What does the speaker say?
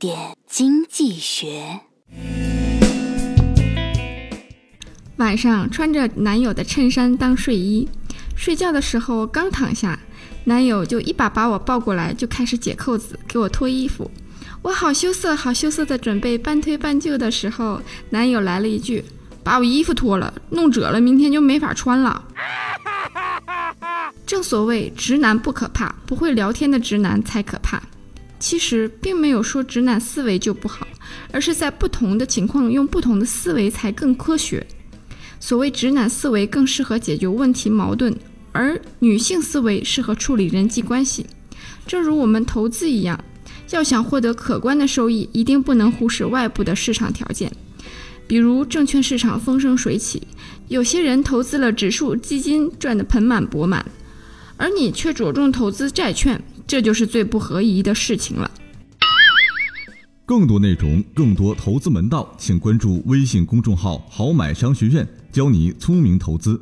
点经济学。晚上穿着男友的衬衫当睡衣，睡觉的时候刚躺下，男友就一把把我抱过来，就开始解扣子，给我脱衣服。我好羞涩，好羞涩的准备半推半就的时候，男友来了一句：“把我衣服脱了，弄褶了，明天就没法穿了。”正所谓直男不可怕，不会聊天的直男才可怕。其实并没有说直男思维就不好，而是在不同的情况用不同的思维才更科学。所谓直男思维更适合解决问题矛盾，而女性思维适合处理人际关系。正如我们投资一样，要想获得可观的收益，一定不能忽视外部的市场条件。比如证券市场风生水起，有些人投资了指数基金赚得盆满钵满，而你却着重投资债券，这就是最不合宜的事情了。更多内容，更多投资门道，请关注微信公众号“好买商学院”。教你聪明投资。